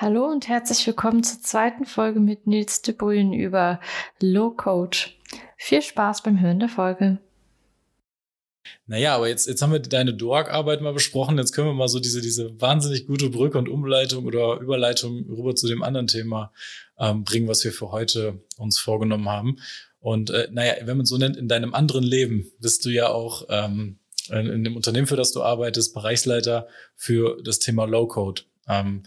Hallo und herzlich willkommen zur zweiten Folge mit Nils de Bruyn über Low Code. Viel Spaß beim Hören der Folge. Naja, aber jetzt, jetzt haben wir deine Dork-Arbeit mal besprochen. Jetzt können wir mal so diese, diese wahnsinnig gute Brücke und Umleitung oder Überleitung rüber zu dem anderen Thema ähm, bringen, was wir für heute uns vorgenommen haben. Und äh, naja, wenn man so nennt, in deinem anderen Leben bist du ja auch ähm, in dem Unternehmen, für das du arbeitest, Bereichsleiter für das Thema Low-Code. Ähm,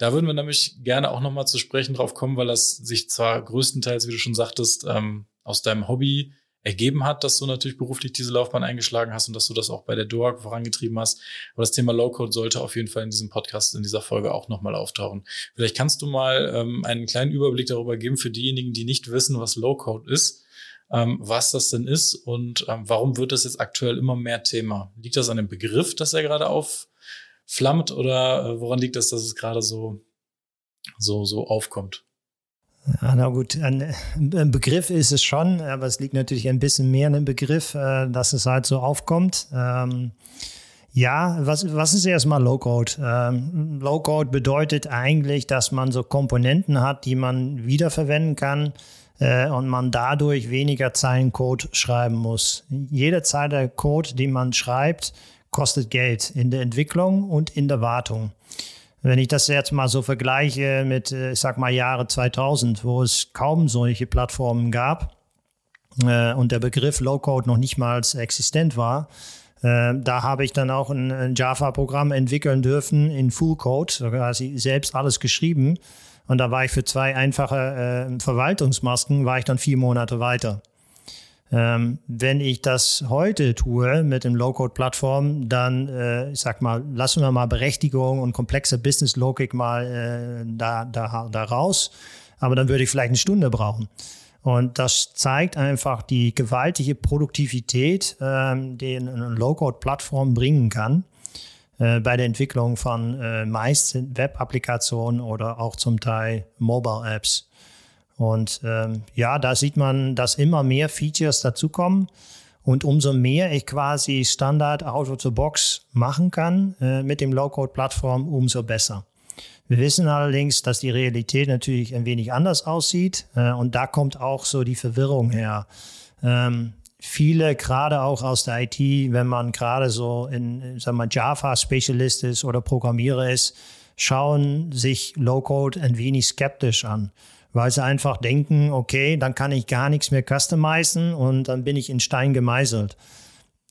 da würden wir nämlich gerne auch nochmal zu sprechen drauf kommen, weil das sich zwar größtenteils, wie du schon sagtest, ähm, aus deinem Hobby ergeben hat, dass du natürlich beruflich diese Laufbahn eingeschlagen hast und dass du das auch bei der DOAG vorangetrieben hast. Aber das Thema Low-Code sollte auf jeden Fall in diesem Podcast, in dieser Folge auch nochmal auftauchen. Vielleicht kannst du mal ähm, einen kleinen Überblick darüber geben für diejenigen, die nicht wissen, was Low-Code ist, ähm, was das denn ist und ähm, warum wird das jetzt aktuell immer mehr Thema? Liegt das an dem Begriff, dass er gerade auf flammt oder äh, woran liegt das, dass es gerade so, so, so aufkommt? Ja, na gut, ein, ein, Begriff ist es schon, aber es liegt natürlich ein bisschen mehr an dem Begriff, äh, dass es halt so aufkommt. Ähm, ja, was, was ist erstmal Low-Code? Ähm, Low-Code bedeutet eigentlich, dass man so Komponenten hat, die man wiederverwenden kann äh, und man dadurch weniger Zeilen Code schreiben muss. Jede Zeile Code, die man schreibt, kostet Geld in der Entwicklung und in der Wartung. Wenn ich das jetzt mal so vergleiche mit, äh, ich sag mal, Jahre 2000, wo es kaum solche Plattformen gab äh, und der Begriff Low-Code noch nicht mal existent war, äh, da habe ich dann auch ein, ein Java-Programm entwickeln dürfen in Full Code, quasi selbst alles geschrieben. Und da war ich für zwei einfache äh, Verwaltungsmasken, war ich dann vier Monate weiter. Ähm, wenn ich das heute tue mit dem Low-Code-Plattform, dann, äh, ich sag mal, lassen wir mal Berechtigung und komplexe Business-Logik mal äh, da, da, da raus. Aber dann würde ich vielleicht eine Stunde brauchen. Und das zeigt einfach die gewaltige Produktivität, ähm, die eine Low-Code-Plattform bringen kann äh, bei der Entwicklung von äh, meist Web-Applikationen oder auch zum Teil Mobile-Apps. Und ähm, ja, da sieht man, dass immer mehr Features dazukommen. Und umso mehr ich quasi Standard out of box machen kann äh, mit dem Low-Code-Plattform, umso besser. Wir wissen allerdings, dass die Realität natürlich ein wenig anders aussieht. Äh, und da kommt auch so die Verwirrung her. Ähm, viele, gerade auch aus der IT, wenn man gerade so in, sagen wir, Java-Spezialist ist oder Programmierer ist, schauen sich Low-Code ein wenig skeptisch an weil sie einfach denken, okay, dann kann ich gar nichts mehr customizen und dann bin ich in Stein gemeißelt.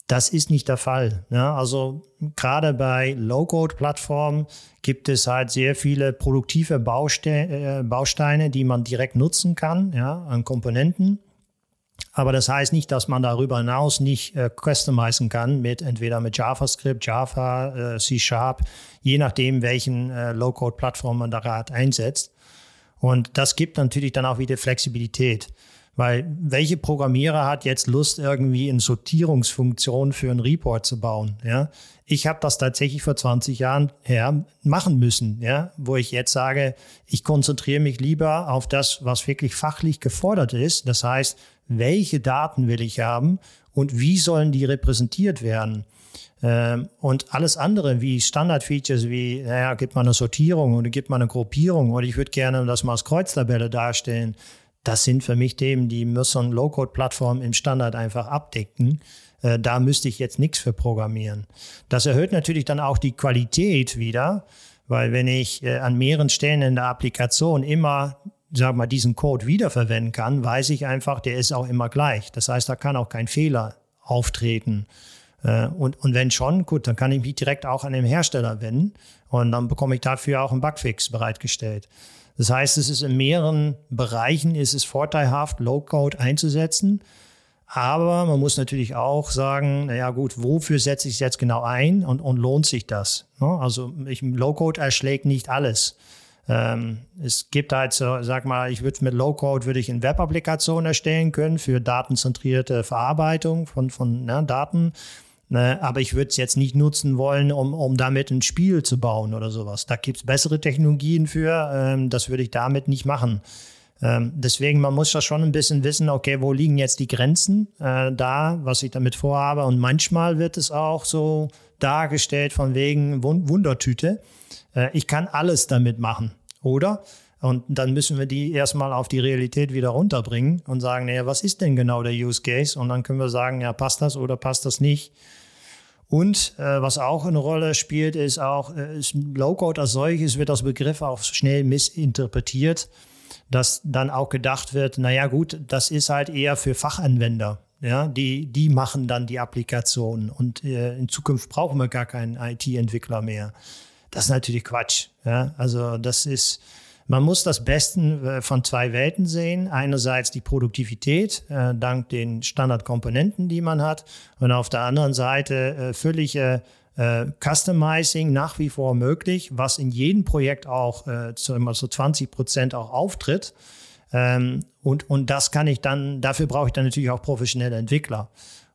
Das ist nicht der Fall. Ja, also gerade bei Low-Code-Plattformen gibt es halt sehr viele produktive äh, Bausteine, die man direkt nutzen kann, ja, an Komponenten. Aber das heißt nicht, dass man darüber hinaus nicht äh, customizen kann mit entweder mit JavaScript, Java, äh, C Sharp, je nachdem, welchen äh, Low-Code-Plattform man da gerade einsetzt. Und das gibt natürlich dann auch wieder Flexibilität. Weil welche Programmierer hat jetzt Lust, irgendwie eine Sortierungsfunktion für einen Report zu bauen? Ja? Ich habe das tatsächlich vor 20 Jahren her machen müssen, ja? wo ich jetzt sage, ich konzentriere mich lieber auf das, was wirklich fachlich gefordert ist. Das heißt, welche Daten will ich haben und wie sollen die repräsentiert werden? Ähm, und alles andere wie Standardfeatures wie, naja, gibt man eine Sortierung oder gibt man eine Gruppierung oder ich würde gerne das mal als Kreuztabelle darstellen. Das sind für mich Themen, die müssen Low-Code-Plattformen im Standard einfach abdecken. Äh, da müsste ich jetzt nichts für programmieren. Das erhöht natürlich dann auch die Qualität wieder, weil wenn ich äh, an mehreren Stellen in der Applikation immer sag mal, diesen Code wiederverwenden kann, weiß ich einfach, der ist auch immer gleich. Das heißt, da kann auch kein Fehler auftreten. Äh, und, und wenn schon, gut, dann kann ich mich direkt auch an den Hersteller wenden und dann bekomme ich dafür auch einen Bugfix bereitgestellt. Das heißt, es ist in mehreren Bereichen ist es vorteilhaft, Low-Code einzusetzen. Aber man muss natürlich auch sagen, naja gut, wofür setze ich es jetzt genau ein und, und lohnt sich das? Also Low-Code erschlägt nicht alles. Ähm, es gibt halt so, sag mal, ich würde mit Low-Code würde ich eine Web-Applikation erstellen können für datenzentrierte Verarbeitung von, von ne, Daten. Ne, aber ich würde es jetzt nicht nutzen wollen, um, um damit ein Spiel zu bauen oder sowas. Da gibt es bessere Technologien für. Ähm, das würde ich damit nicht machen. Ähm, deswegen, man muss ja schon ein bisschen wissen, okay, wo liegen jetzt die Grenzen äh, da, was ich damit vorhabe. Und manchmal wird es auch so dargestellt von wegen Wundertüte. Äh, ich kann alles damit machen. Oder? Und dann müssen wir die erstmal auf die Realität wieder runterbringen und sagen, naja, was ist denn genau der Use Case? Und dann können wir sagen, ja, passt das oder passt das nicht? Und äh, was auch eine Rolle spielt, ist auch, äh, Low-Code als solches wird als Begriff auch schnell missinterpretiert, dass dann auch gedacht wird, naja gut, das ist halt eher für Fachanwender. Ja, die, die machen dann die Applikation und äh, in Zukunft brauchen wir gar keinen IT-Entwickler mehr. Das ist natürlich Quatsch. Ja, also das ist, man muss das Besten äh, von zwei Welten sehen. Einerseits die Produktivität äh, dank den Standardkomponenten, die man hat, und auf der anderen Seite äh, völlige äh, Customizing nach wie vor möglich, was in jedem Projekt auch äh, zu immer so 20 Prozent auch auftritt. Ähm, und, und das kann ich dann, dafür brauche ich dann natürlich auch professionelle Entwickler.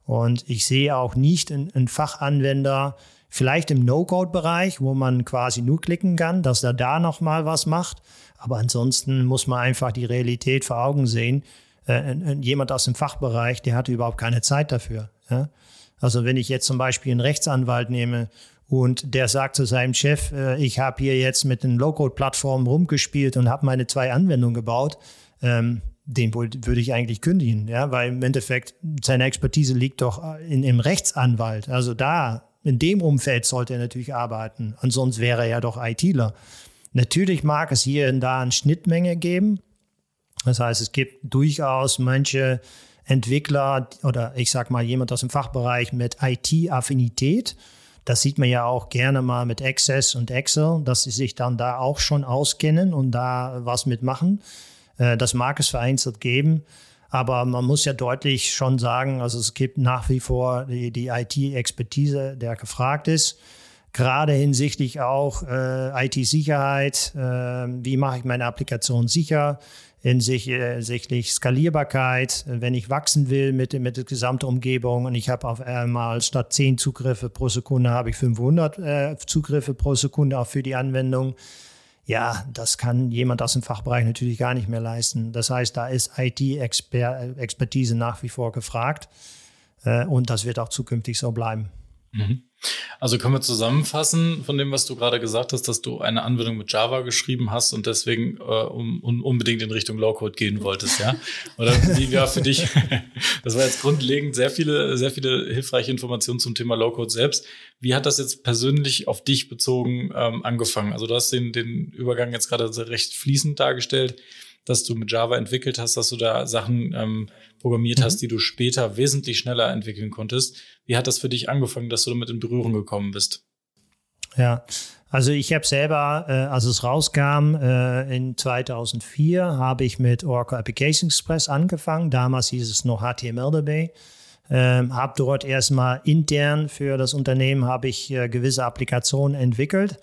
Und ich sehe auch nicht einen Fachanwender, vielleicht im No-Code-Bereich, wo man quasi nur klicken kann, dass er da nochmal was macht. Aber ansonsten muss man einfach die Realität vor Augen sehen. Äh, jemand aus dem Fachbereich, der hat überhaupt keine Zeit dafür. Also wenn ich jetzt zum Beispiel einen Rechtsanwalt nehme und der sagt zu seinem Chef, äh, ich habe hier jetzt mit den Low-Code-Plattformen rumgespielt und habe meine zwei Anwendungen gebaut, ähm, den würde ich eigentlich kündigen, ja, weil im Endeffekt seine Expertise liegt doch in, im Rechtsanwalt. Also da, in dem Umfeld sollte er natürlich arbeiten. Ansonsten wäre er ja doch ITler. Natürlich mag es hier und da eine Schnittmenge geben. Das heißt, es gibt durchaus manche Entwickler oder ich sag mal jemand aus dem Fachbereich mit IT-Affinität. Das sieht man ja auch gerne mal mit Access und Excel, dass sie sich dann da auch schon auskennen und da was mitmachen. Äh, das mag es vereinzelt geben. Aber man muss ja deutlich schon sagen, also es gibt nach wie vor die, die IT-Expertise, der gefragt ist gerade hinsichtlich auch äh, IT-Sicherheit, äh, wie mache ich meine Applikation sicher, hinsichtlich Skalierbarkeit, wenn ich wachsen will mit, mit der gesamten Umgebung und ich habe auf einmal statt 10 Zugriffe pro Sekunde habe ich 500 äh, Zugriffe pro Sekunde auch für die Anwendung. Ja, das kann jemand aus dem Fachbereich natürlich gar nicht mehr leisten. Das heißt, da ist IT-Expertise nach wie vor gefragt äh, und das wird auch zukünftig so bleiben. Mhm. Also können wir zusammenfassen von dem, was du gerade gesagt hast, dass du eine Anwendung mit Java geschrieben hast und deswegen äh, um, um, unbedingt in Richtung Low-Code gehen wolltest, ja? Oder wie war für dich? das war jetzt grundlegend sehr viele, sehr viele hilfreiche Informationen zum Thema Low-Code selbst. Wie hat das jetzt persönlich auf dich bezogen ähm, angefangen? Also du hast den, den Übergang jetzt gerade recht fließend dargestellt dass du mit Java entwickelt hast, dass du da Sachen ähm, programmiert mhm. hast, die du später wesentlich schneller entwickeln konntest. Wie hat das für dich angefangen, dass du damit in Berührung gekommen bist? Ja, also ich habe selber, äh, als es rauskam äh, in 2004, habe ich mit Oracle Application Express angefangen. Damals hieß es noch HTML-DB. Ähm, habe dort erstmal intern für das Unternehmen habe ich äh, gewisse Applikationen entwickelt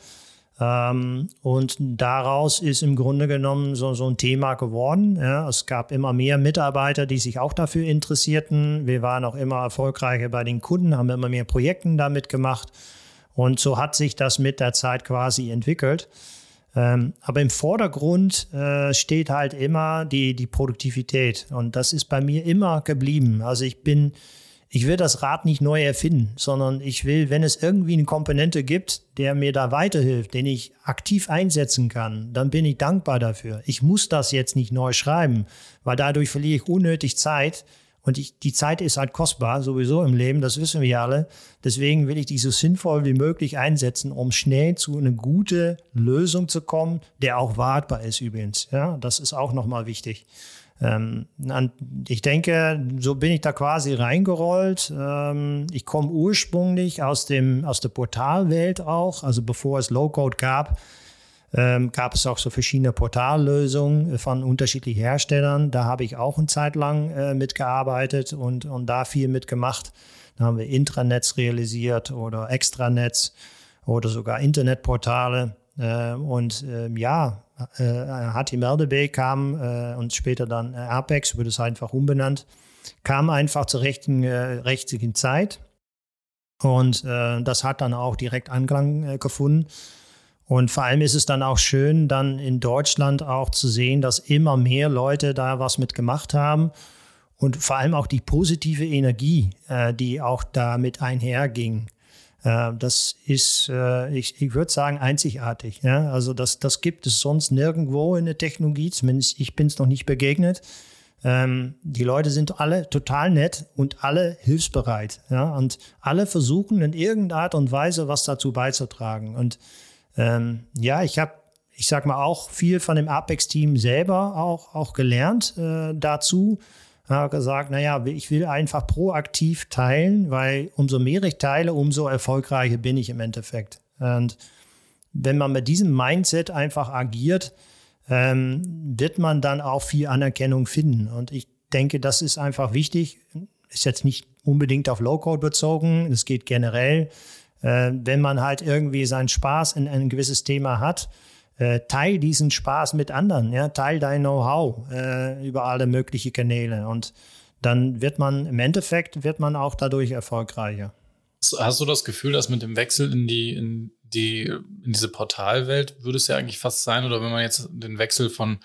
und daraus ist im Grunde genommen so, so ein Thema geworden. Ja, es gab immer mehr Mitarbeiter, die sich auch dafür interessierten. Wir waren auch immer erfolgreicher bei den Kunden, haben immer mehr Projekte damit gemacht. Und so hat sich das mit der Zeit quasi entwickelt. Ähm, aber im Vordergrund äh, steht halt immer die, die Produktivität. Und das ist bei mir immer geblieben. Also ich bin ich will das Rad nicht neu erfinden, sondern ich will, wenn es irgendwie eine Komponente gibt, der mir da weiterhilft, den ich aktiv einsetzen kann, dann bin ich dankbar dafür. Ich muss das jetzt nicht neu schreiben, weil dadurch verliere ich unnötig Zeit. Und ich, die Zeit ist halt kostbar, sowieso im Leben, das wissen wir alle. Deswegen will ich die so sinnvoll wie möglich einsetzen, um schnell zu einer guten Lösung zu kommen, der auch wartbar ist übrigens. Ja, das ist auch nochmal wichtig. Ähm, ich denke, so bin ich da quasi reingerollt. Ähm, ich komme ursprünglich aus, dem, aus der Portalwelt auch. Also bevor es Low-Code gab, ähm, gab es auch so verschiedene Portallösungen von unterschiedlichen Herstellern. Da habe ich auch eine Zeit lang äh, mitgearbeitet und, und da viel mitgemacht. Da haben wir Intranets realisiert oder Extranets oder sogar Internetportale. Äh, und ja, HTML-DB äh, kam äh, und später dann äh, Apex, wurde es einfach umbenannt, kam einfach zur rechten, richtigen Zeit. Und das hat dann auch direkt Anklang gefunden. Und vor allem ist es dann auch schön, dann in Deutschland auch zu sehen, dass immer mehr Leute da was mitgemacht haben. Und vor allem auch die positive Energie, die auch damit einherging. Äh, das ist, äh, ich, würde sagen, einzigartig. Also das, das gibt es sonst nirgendwo in der Technologie, zumindest ich bin es noch nicht begegnet. Ähm, die Leute sind alle total nett und alle hilfsbereit. Und alle versuchen in irgendeiner Art und Weise was dazu beizutragen. Und ähm, ja, ich habe, ich sag mal, auch viel von dem Apex-Team selber auch, auch gelernt äh, dazu. Habe gesagt, naja, ich will einfach proaktiv teilen, weil umso mehr ich teile, umso erfolgreicher bin ich im Endeffekt. Und wenn man mit diesem Mindset einfach agiert, ähm, wird man dann auch viel Anerkennung finden. Und ich denke, das ist einfach wichtig. Ist jetzt nicht unbedingt auf Low-Code bezogen. Es geht generell, äh, wenn man halt irgendwie seinen Spaß in ein gewisses Thema hat, äh, teil diesen Spaß mit anderen. Ja? Teil dein Know-how äh, über alle möglichen Kanäle. Und dann wird man im Endeffekt wird man auch dadurch erfolgreicher. Hast du das Gefühl, dass mit dem Wechsel in die, in die, in diese Portalwelt würde es ja eigentlich fast sein, oder wenn man jetzt den Wechsel von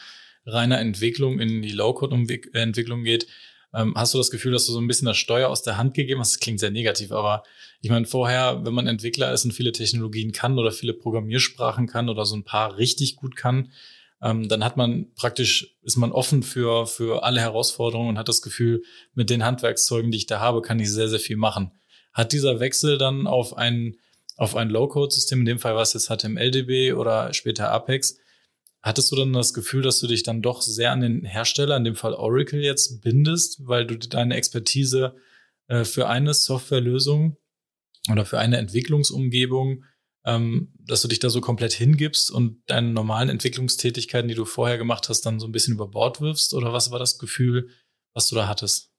reiner Entwicklung in die Low-Code-Entwicklung geht, hast du das Gefühl, dass du so ein bisschen das Steuer aus der Hand gegeben hast? Das klingt sehr negativ, aber ich meine, vorher, wenn man Entwickler ist und viele Technologien kann oder viele Programmiersprachen kann oder so ein paar richtig gut kann, ähm, dann hat man praktisch, ist man offen für, für alle Herausforderungen und hat das Gefühl, mit den Handwerkszeugen, die ich da habe, kann ich sehr, sehr viel machen. Hat dieser Wechsel dann auf ein, auf ein Low-Code-System, in dem Fall war es jetzt HTML-DB oder später Apex, hattest du dann das Gefühl, dass du dich dann doch sehr an den Hersteller, in dem Fall Oracle jetzt, bindest, weil du deine Expertise äh, für eine Softwarelösung oder für eine Entwicklungsumgebung, ähm, dass du dich da so komplett hingibst und deine normalen Entwicklungstätigkeiten, die du vorher gemacht hast, dann so ein bisschen über Bord wirfst? Oder was war das Gefühl, was du da hattest?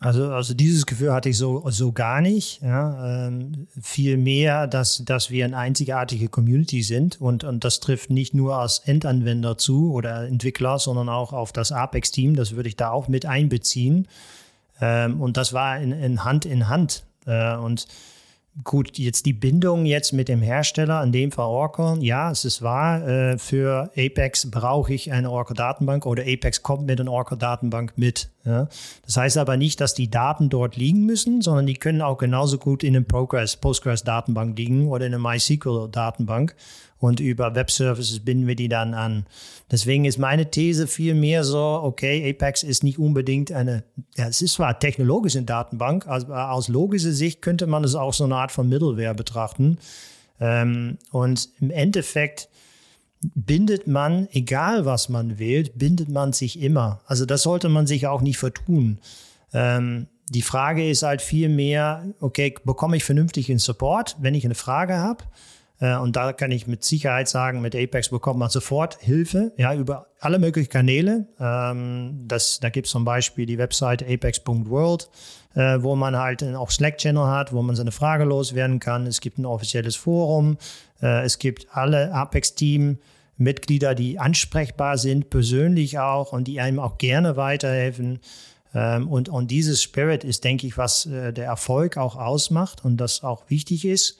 Also, also dieses Gefühl hatte ich so, so gar nicht. Ja. Ähm, viel mehr, dass, dass wir eine einzigartige Community sind und, und das trifft nicht nur als Endanwender zu oder Entwickler, sondern auch auf das Apex-Team. Das würde ich da auch mit einbeziehen. Ähm, und das war in, in Hand in Hand. Äh, und gut, jetzt die Bindung jetzt mit dem Hersteller, in dem Fall Oracle, ja, es ist wahr, äh, für Apex brauche ich eine Oracle-Datenbank oder Apex kommt mit einer Oracle-Datenbank mit. Das heißt aber nicht, dass die Daten dort liegen müssen, sondern die können auch genauso gut in einer Postgres-Datenbank liegen oder in einer MySQL-Datenbank und über Web Services binden wir die dann an. Deswegen ist meine These viel mehr so, okay, Apex ist nicht unbedingt eine, ja, es ist zwar technologisch eine Datenbank, aber aus logischer Sicht könnte man es auch so eine Art von Middleware betrachten. Ähm, und im Endeffekt bindet man, egal was man wählt, bindet man sich immer. Also das sollte man sich auch nicht vertun. Ähm, die Frage ist halt viel mehr, okay, bekomme ich vernünftig den Support, wenn ich eine Frage habe? Äh, und da kann ich mit Sicherheit sagen, mit Apex bekommt man sofort Hilfe, ja, über alle möglichen Kanäle. Ähm, das, da gibt es zum Beispiel die Website apex.world, äh, wo man halt auch Slack-Channel hat, wo man seine Frage loswerden kann. Es gibt ein offizielles Forum. Äh, es gibt alle Apex-Team. Mitglieder, die ansprechbar sind, persönlich auch und die einem auch gerne weiterhelfen. Ähm, und, und dieses Spirit ist, denke ich, was der Erfolg auch ausmacht und das auch wichtig ist.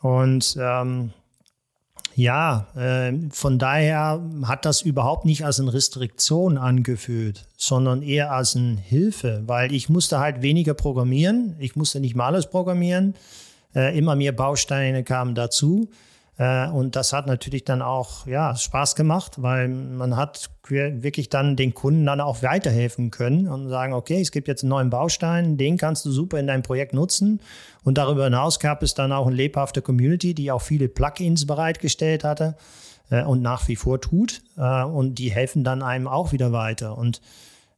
Und ähm, ja, äh, von daher hat das überhaupt nicht als eine Restriktion angefühlt, sondern eher als eine Hilfe, weil ich musste halt weniger programmieren. Ich musste nicht mal alles programmieren. Äh, immer mehr Bausteine kamen dazu. Äh, und das hat natürlich dann auch ja, Spaß gemacht, weil man hat wirklich dann den Kunden dann auch weiterhelfen können und sagen, okay, es gibt jetzt einen neuen Baustein, den kannst du super in deinem Projekt nutzen. Und darüber hinaus gab es dann auch eine lebhafte Community, die auch viele Plugins bereitgestellt hatte äh, und nach wie vor tut. Äh, und die helfen dann einem auch wieder weiter. Und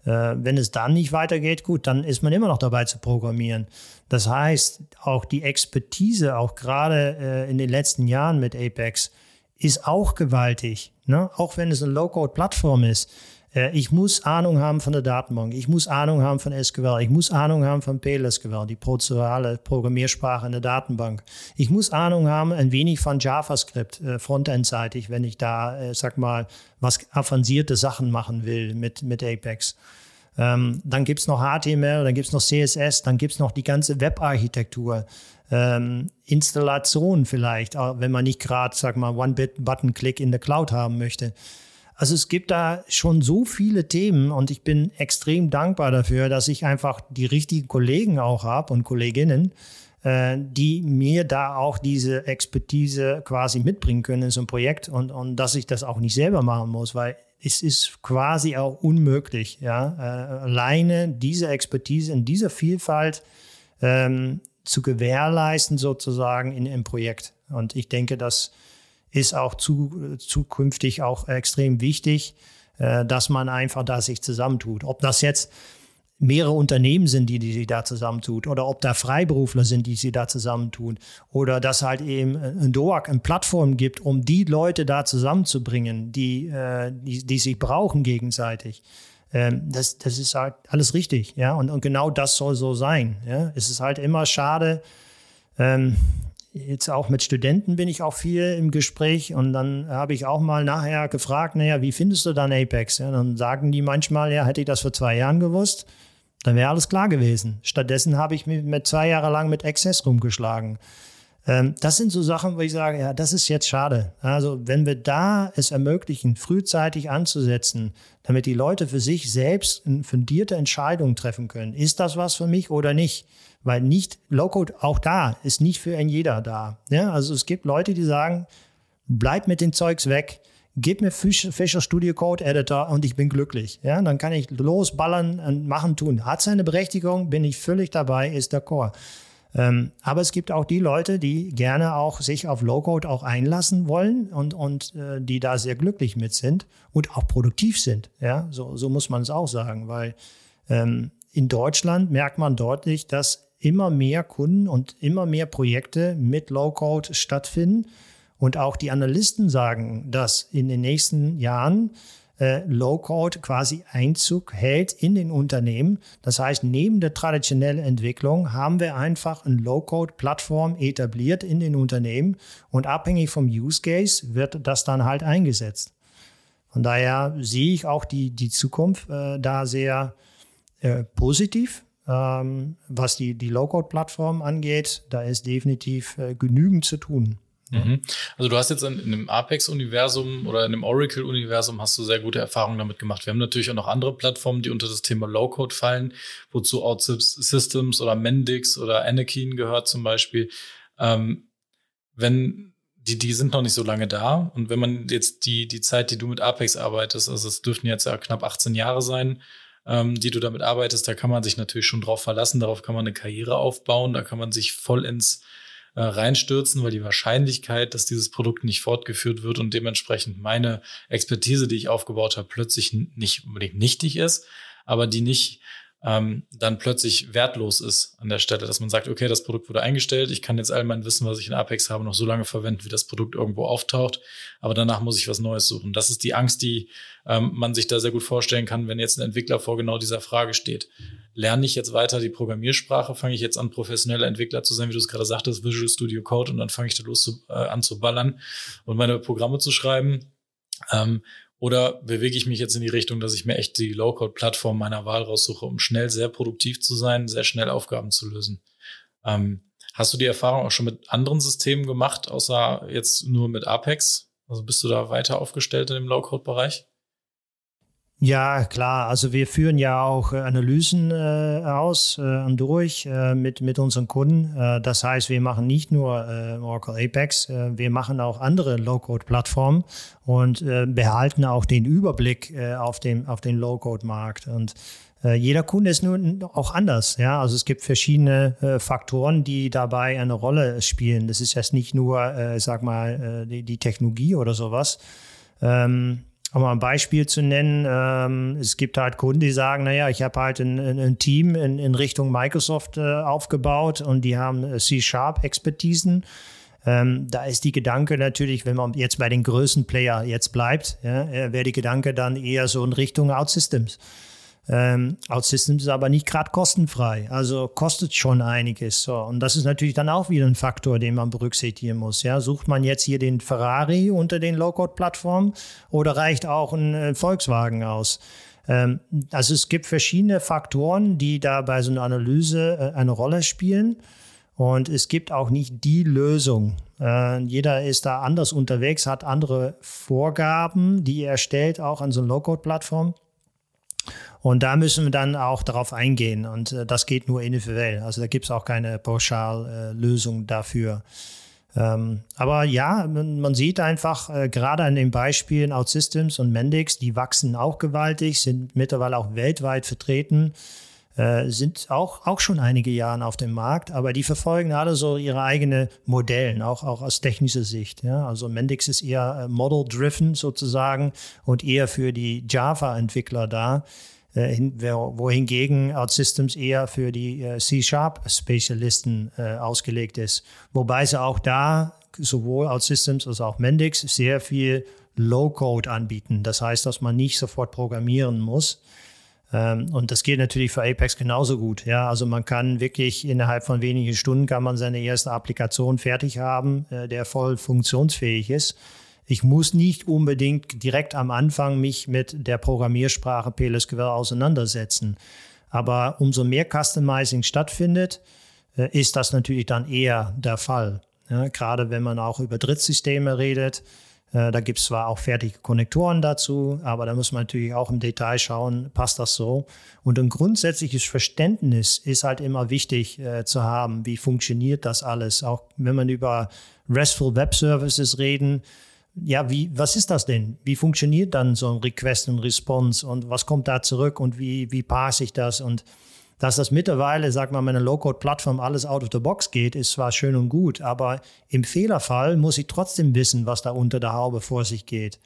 äh, wenn es dann nicht weitergeht, gut, dann ist man immer noch dabei zu programmieren. Das heißt, auch die Expertise, auch gerade äh, in den letzten Jahren mit Apex, ist auch gewaltig. Ne? Auch wenn es eine Low-Code-Plattform ist. Äh, ich muss Ahnung haben von der Datenbank. Ich muss Ahnung haben von SQL. Ich muss Ahnung haben von PLSQL, die prozedurale Programmiersprache in der Datenbank. Ich muss Ahnung haben ein wenig von JavaScript, äh, frontendseitig, wenn ich da, äh, sag mal, was avancierte Sachen machen will mit, mit Apex. Ähm, dann gibt es noch HTML, dann gibt es noch CSS, dann gibt es noch die ganze Webarchitektur. Ähm, Installation vielleicht, wenn man nicht gerade, sag mal, One-Bit-Button-Click in der Cloud haben möchte. Also es gibt da schon so viele Themen und ich bin extrem dankbar dafür, dass ich einfach die richtigen Kollegen auch habe und Kolleginnen, äh, die mir da auch diese Expertise quasi mitbringen können in so ein Projekt und, und dass ich das auch nicht selber machen muss, weil es ist quasi auch unmöglich, ja, äh, alleine diese Expertise in dieser Vielfalt ähm, zu gewährleisten sozusagen in einem Projekt. Und ich denke, das ist auch zu, zukünftig auch extrem wichtig, äh, dass man einfach da sich zusammentut. Ob das jetzt mehrere Unternehmen sind, die, die sich da zusammentut, oder ob da Freiberufler sind, die sich da zusammentun, oder dass halt eben ein DOAC eine Plattform gibt, um die Leute da zusammenzubringen, die, äh, die, die sich brauchen gegenseitig. Ähm, das, das ist halt alles richtig, ja, und, und genau das soll so sein. Ja? Es ist halt immer schade, ähm, jetzt auch mit Studenten bin ich auch viel im Gespräch und dann habe ich auch mal nachher gefragt, naja, wie findest du dann Apex? Ja, dann sagen die manchmal, ja, hätte ich das vor zwei Jahren gewusst, dann wäre alles klar gewesen. Stattdessen habe ich mich mit zwei Jahre lang mit Access rumgeschlagen. Ähm, das sind so Sachen, wo ich sage, ja, das ist jetzt schade. Also wenn wir da es ermöglichen, frühzeitig anzusetzen, damit die Leute für sich selbst eine fundierte Entscheidung treffen können, ist das was für mich oder nicht? Weil nicht, Low-Code auch da ist nicht für ein jeder da. Ja, also es gibt Leute, die sagen, bleib mit den Zeugs weg gib mir Fischer Studio Code Editor und ich bin glücklich. Ja, dann kann ich losballern und machen, tun. Hat seine Berechtigung, bin ich völlig dabei, ist der Core. Ähm, aber es gibt auch die Leute, die gerne auch sich auf Low-Code auch einlassen wollen und, und äh, die da sehr glücklich mit sind und auch produktiv sind. Ja, so, so muss man es auch sagen, weil ähm, in Deutschland merkt man deutlich, dass immer mehr Kunden und immer mehr Projekte mit Low-Code stattfinden. Und auch die Analysten sagen, dass in den nächsten Jahren äh, Low-Code quasi Einzug hält in den Unternehmen. Das heißt, neben der traditionellen Entwicklung haben wir einfach eine Low-Code-Plattform etabliert in den Unternehmen und abhängig vom Use Case wird das dann halt eingesetzt. Von daher sehe ich auch die, die Zukunft äh, da sehr äh, positiv. Ähm, was die, die Low-Code-Plattform angeht, da ist definitiv äh, genügend zu tun. Mhm. Also du hast jetzt in, in einem Apex-Universum oder in einem Oracle-Universum hast du sehr gute Erfahrungen damit gemacht. Wir haben natürlich auch noch andere Plattformen, die unter das Thema Low-Code fallen, wozu OutSystems oder Mendix oder Anakin gehört zum Beispiel. Ähm, wenn die, die sind noch nicht so lange da. Und wenn man jetzt die, die Zeit, die du mit Apex arbeitest, also es dürften jetzt ja knapp 18 Jahre sein, ähm, die du damit arbeitest, da kann man sich natürlich schon drauf verlassen, darauf kann man eine Karriere aufbauen, da kann man sich voll ins äh, reinstürzen, weil die Wahrscheinlichkeit, dass dieses Produkt nicht fortgeführt wird und dementsprechend meine Expertise, die ich aufgebaut habe, plötzlich nicht unbedingt nichtig ist, aber die nicht ähm, dann plötzlich wertlos ist an der Stelle, dass man sagt, okay, das Produkt wurde eingestellt, ich kann jetzt all mein Wissen, was ich in Apex habe, noch so lange verwenden, wie das Produkt irgendwo auftaucht, aber danach muss ich was Neues suchen. Das ist die Angst, die ähm, man sich da sehr gut vorstellen kann, wenn jetzt ein Entwickler vor genau dieser Frage steht. Lerne ich jetzt weiter die Programmiersprache, fange ich jetzt an, professioneller Entwickler zu sein, wie du es gerade sagtest, Visual Studio Code und dann fange ich da los zu, äh, an zu ballern und meine Programme zu schreiben. Ähm, oder bewege ich mich jetzt in die Richtung, dass ich mir echt die Low-Code-Plattform meiner Wahl raussuche, um schnell sehr produktiv zu sein, sehr schnell Aufgaben zu lösen? Ähm, hast du die Erfahrung auch schon mit anderen Systemen gemacht, außer jetzt nur mit Apex? Also bist du da weiter aufgestellt in dem Low-Code-Bereich? Ja, klar. Also wir führen ja auch äh, Analysen äh, aus äh, und durch äh, mit, mit unseren Kunden. Äh, das heißt, wir machen nicht nur äh, Oracle Apex, wir machen auch andere Low-Code-Plattformen und behalten auch den Überblick auf, dem, auf den Low-Code-Markt. Und jeder Kunde ist nun auch anders. Ja, also es gibt verschiedene Faktoren, die dabei eine Rolle spielen. Das ist jetzt nicht nur, sag mal, die, die Technologie oder sowas. Ähm, um mal ein Beispiel zu nennen, ähm, es gibt halt Kunden, die sagen, naja, ich habe halt ein, ein, Team in, in Richtung Microsoft äh, aufgebaut und die haben äh, C-Sharp-Expertisen. Ähm, da ist die Gedanke natürlich, wenn man jetzt bei den größten Player jetzt bleibt, ja, äh, wäre die Gedanke dann eher so in Richtung OutSystems. Ähm, OutSystems ist aber nicht gerade kostenfrei, also kostet schon einiges. So. Und das ist natürlich dann auch wieder ein Faktor, den man berücksichtigen muss. Ja. Sucht man jetzt hier den Ferrari unter den Low-Code-Plattformen oder reicht auch ein äh, Volkswagen aus? Ähm, also es gibt verschiedene Faktoren, die da bei so einer Analyse äh, eine Rolle spielen. Und es gibt auch nicht die Lösung. Äh, jeder ist da anders unterwegs, hat andere Vorgaben, die er stellt, auch an so einer Low-Code-Plattform. Und da müssen wir dann auch darauf eingehen. Und äh, das geht nur individuell. Also da gibt es auch keine Pauschallösung äh, dafür. Ähm, aber ja, man, man sieht einfach äh, gerade an den Beispielen OutSystems und Mendix, die wachsen auch gewaltig, sind mittlerweile auch weltweit vertreten, äh, sind auch, auch schon einige Jahre auf dem Markt, aber die verfolgen alle so ihre eigenen Modellen, auch, auch aus technischer Sicht. Ja? Also Mendix ist eher äh, model-driven sozusagen und eher für die Java-Entwickler da. Äh, wohingegen OutSystems eher für die C-Sharp-Spezialisten ausgelegt ist. Wobei sie auch da sowohl OutSystems als auch Mendix sehr viel Low-Code anbieten. Das heißt, dass man nicht sofort programmieren muss. Ähm, und das geht natürlich für Apex genauso gut. Ja, also man kann wirklich innerhalb von wenigen Stunden kann man seine erste Applikation fertig haben, der voll funktionsfähig ist. Ich muss nicht unbedingt direkt am Anfang mich mit der Programmiersprache PLSQL auseinandersetzen. Aber umso mehr Customizing stattfindet, äh, ist das natürlich dann eher der Fall. Ja, gerade wenn man auch über Drittsysteme redet, äh, da gibt es zwar auch fertige Konnektoren dazu, aber da muss man natürlich auch im Detail schauen, passt das so? Und ein grundsätzliches Verständnis ist halt immer wichtig äh, zu haben, wie funktioniert das alles. Auch wenn man über RESTful Web Services reden, ja, wie, was ist das denn? Wie funktioniert dann so ein Request und Response und was kommt da zurück und wie, wie passe ich das? Und dass das mittlerweile, sag mal, meine Low-Code-Plattform alles out of the box geht, ist zwar schön und gut, aber im Fehlerfall muss ich trotzdem wissen, was da unter der Haube vor sich geht.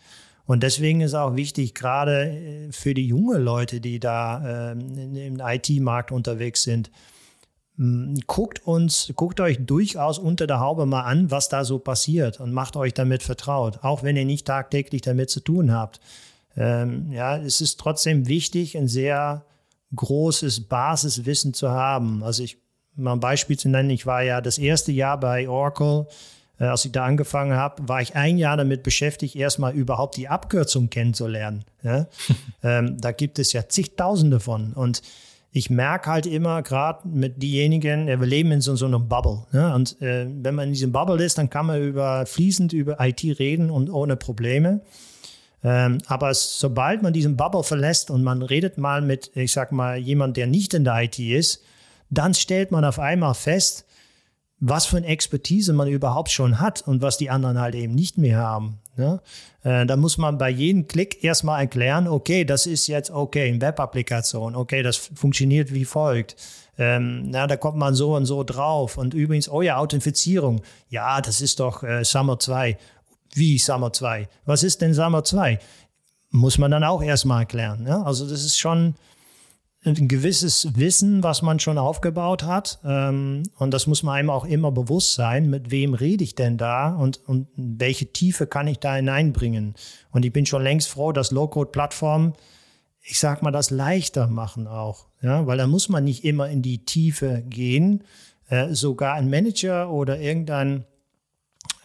Und deswegen ist auch wichtig, gerade äh, für die jungen Leute, die da ähm, im IT-Markt unterwegs sind, hm, guckt uns, guckt euch durchaus unter der Haube mal an, was da so passiert und macht euch damit vertraut, auch wenn ihr nicht tagtäglich damit zu tun habt. Ähm, ja, es ist trotzdem wichtig, ein sehr großes Basiswissen zu haben. Also ich, mal ein Beispiel zu nennen, ich war ja das erste Jahr bei Oracle, äh, als ich da angefangen habe, war ich ein Jahr damit beschäftigt, erstmal überhaupt die Abkürzung kennenzulernen. Ja? ähm, da gibt es ja zigtausende von und ich merke halt immer, gerade mit diejenigen, wir leben in so, so einer Bubble. Ne? Und äh, wenn man in diesem Bubble ist, dann kann man über fließend über IT reden und ohne Probleme. Ähm, aber sobald man diesen Bubble verlässt und man redet mal mit, ich sag mal, jemand, der nicht in der IT ist, dann stellt man auf einmal fest, was für eine Expertise man überhaupt schon hat und was die anderen halt eben nicht mehr haben. Ne? Äh, da muss man bei jedem Klick erstmal erklären, okay, das ist jetzt okay, eine Web-Applikation, okay, das funktioniert wie folgt. Ähm, na, da kommt man so und so drauf. Und übrigens, oh ja, Authentifizierung. Ja, das ist doch äh, Summer 2. Wie Summer 2? Was ist denn Summer 2? Muss man dann auch erstmal erklären. Ne? Also das ist schon, ein gewisses Wissen, was man schon aufgebaut hat. Ähm, und das muss man einem auch immer bewusst sein, mit wem rede ich denn da und, und welche Tiefe kann ich da hineinbringen. Und ich bin schon längst froh, dass Low-Code-Plattformen, ich sag mal, das leichter machen auch. Ja, weil da muss man nicht immer in die Tiefe gehen. Äh, sogar ein Manager oder irgendein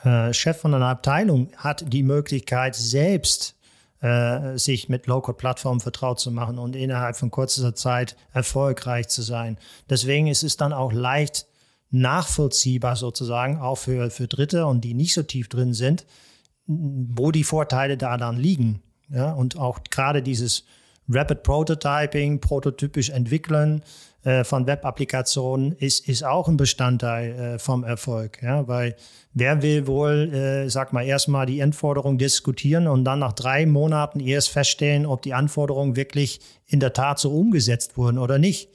äh, Chef von einer Abteilung hat die Möglichkeit, selbst äh, sich mit Low-Code-Plattformen vertraut zu machen und innerhalb von kurzer Zeit erfolgreich zu sein. Deswegen ist es dann auch leicht nachvollziehbar sozusagen, auch für, für Dritte und die nicht so tief drin sind, wo die Vorteile da dann liegen. Ja, und auch gerade dieses Rapid Prototyping, prototypisch entwickeln, äh, von Web-Applikationen ist, ist auch ein Bestandteil äh, vom Erfolg. Ja? Weil wer will wohl, äh, sag mal, erstmal die Anforderungen diskutieren und dann nach drei Monaten erst feststellen, ob die Anforderungen wirklich in der Tat so umgesetzt wurden oder nicht.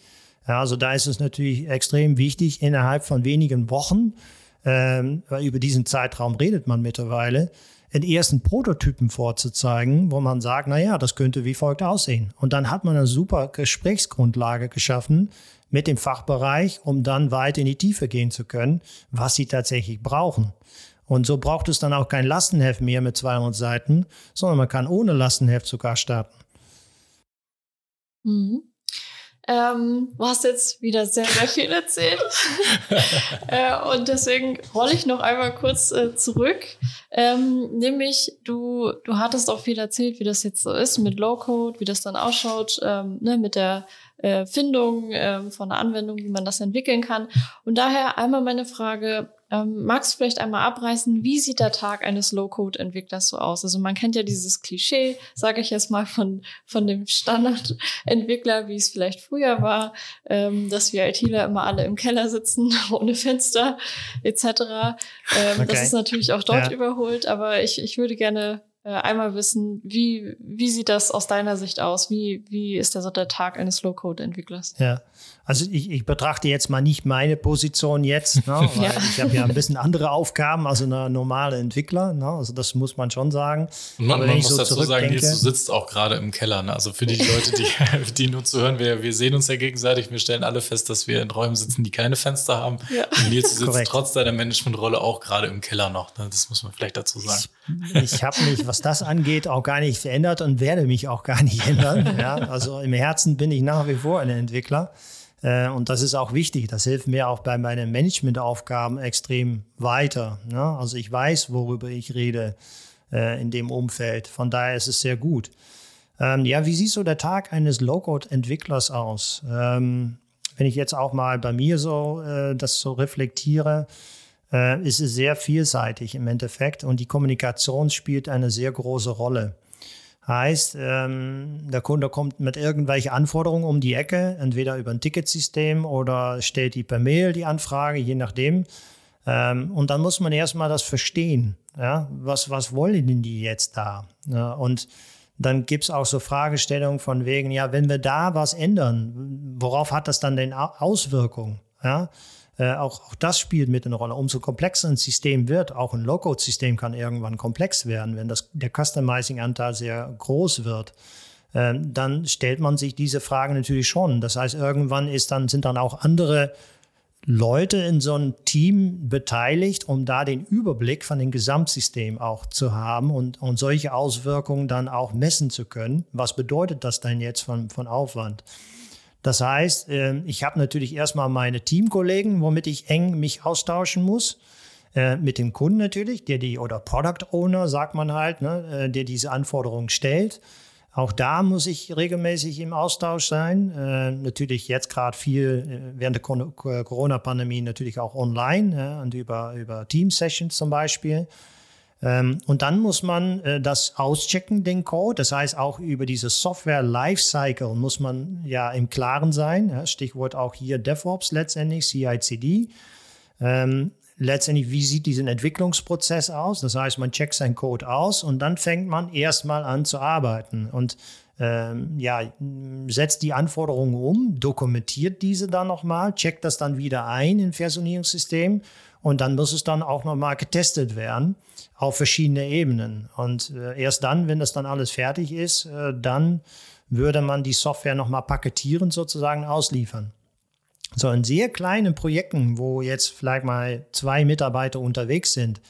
Ja, also da ist es natürlich extrem wichtig, innerhalb von wenigen Wochen, ähm, weil über diesen Zeitraum redet man mittlerweile, den ersten Prototypen vorzuzeigen, wo man sagt, na ja, das könnte wie folgt aussehen. Und dann hat man eine super Gesprächsgrundlage geschaffen mit dem Fachbereich, um dann weit in die Tiefe gehen zu können, was sie tatsächlich brauchen. Und so braucht es dann auch kein Lastenheft mehr mit 200 Seiten, sondern man kann ohne Lastenheft sogar starten. Mhm. Ähm, du hast jetzt wieder sehr, sehr viel erzählt. äh, und deswegen rolle ich noch einmal kurz äh, zurück. Ähm, nämlich, du, du hattest auch viel erzählt, wie das jetzt so ist mit Low-Code, wie das dann ausschaut, ähm, ne, mit der äh, Findung äh, von einer Anwendung, wie man das entwickeln kann. Und daher einmal meine Frage, ähm, magst du vielleicht einmal abreißen, wie sieht der Tag eines Low-Code-Entwicklers so aus? Also man kennt ja dieses Klischee, sage ich jetzt mal, von, von dem Standard-Entwickler, wie es vielleicht früher war, ähm, dass wir ITler immer alle im Keller sitzen, ohne Fenster etc. Ähm, okay. Das ist natürlich auch dort ja. überholt, aber ich, ich würde gerne einmal wissen, wie, wie sieht das aus deiner Sicht aus? Wie, wie ist der, so der Tag eines Low-Code-Entwicklers? Ja, also ich, ich betrachte jetzt mal nicht meine Position jetzt, ne, weil ja. ich habe ja ein bisschen andere Aufgaben als ein normaler Entwickler. Ne, also das muss man schon sagen. Und man, man muss so dazu sagen, Nils, du sitzt auch gerade im Keller. Ne? Also für die Leute, die, die nur zuhören, wir, wir sehen uns ja gegenseitig. Wir stellen alle fest, dass wir in Räumen sitzen, die keine Fenster haben. Ja. Und Nils sitzt Korrekt. trotz deiner Managementrolle auch gerade im Keller noch. Ne? Das muss man vielleicht dazu sagen. Ich, ich habe mich, was das angeht, auch gar nicht verändert und werde mich auch gar nicht ändern. Ja? Also im Herzen bin ich nach wie vor ein Entwickler. Äh, und das ist auch wichtig. Das hilft mir auch bei meinen Managementaufgaben extrem weiter. Ne? Also ich weiß, worüber ich rede äh, in dem Umfeld. Von daher ist es sehr gut. Ähm, ja, wie sieht so der Tag eines Low-Code-Entwicklers aus? Ähm, wenn ich jetzt auch mal bei mir so äh, das so reflektiere, ist es sehr vielseitig im Endeffekt und die Kommunikation spielt eine sehr große Rolle. Heißt, ähm, der Kunde kommt mit irgendwelchen Anforderungen um die Ecke, entweder über ein Ticketsystem oder stellt die per Mail die Anfrage, je nachdem. Ähm, und dann muss man erstmal das verstehen. Ja? Was, was wollen denn die jetzt da? Ja, und dann gibt es auch so Fragestellungen von wegen, ja, wenn wir da was ändern, worauf hat das dann denn Auswirkungen? Ja? Äh, auch, auch das spielt mit eine Rolle. Umso komplexer ein System wird, auch ein Low-Code-System kann irgendwann komplex werden, wenn das, der Customizing-Anteil sehr groß wird. Äh, dann stellt man sich diese Frage natürlich schon. Das heißt, irgendwann ist dann, sind dann auch andere Leute in so einem Team beteiligt, um da den Überblick von dem Gesamtsystem auch zu haben und, und solche Auswirkungen dann auch messen zu können. Was bedeutet das denn jetzt von, von Aufwand? Das heißt, ähm, ich habe natürlich erstmal meine Teamkollegen, womit ich eng mich austauschen muss. Äh, mit dem Kunden natürlich, der die, oder Product Owner, sagt man halt, ne, äh, der diese Anforderungen stellt. Auch da muss ich regelmäßig im Austausch sein. Äh, natürlich jetzt gerade viel während der Corona-Pandemie natürlich auch online und über, über Team-Sessions zum Beispiel. Ähm, und dann muss man äh, das auschecken, den Code. Das heißt, auch über diese Software Lifecycle muss man ja im Klaren sein. Stichwort auch hier DevOps letztendlich, CI/CD. Ähm, letztendlich, wie sieht dieser Entwicklungsprozess aus? Das heißt, man checkt seinen Code aus und dann fängt man erstmal an zu arbeiten und ähm, ja, setzt die Anforderungen um, dokumentiert diese dann nochmal, checkt das dann wieder ein im Versionierungssystem und dann muss es dann auch nochmal getestet werden auf verschiedene Ebenen. Und äh, erst dann, wenn das dann alles fertig ist, äh, dann würde man die Software nochmal paketieren, sozusagen ausliefern. So in sehr kleinen Projekten, wo jetzt vielleicht mal zwei Mitarbeiter unterwegs sind,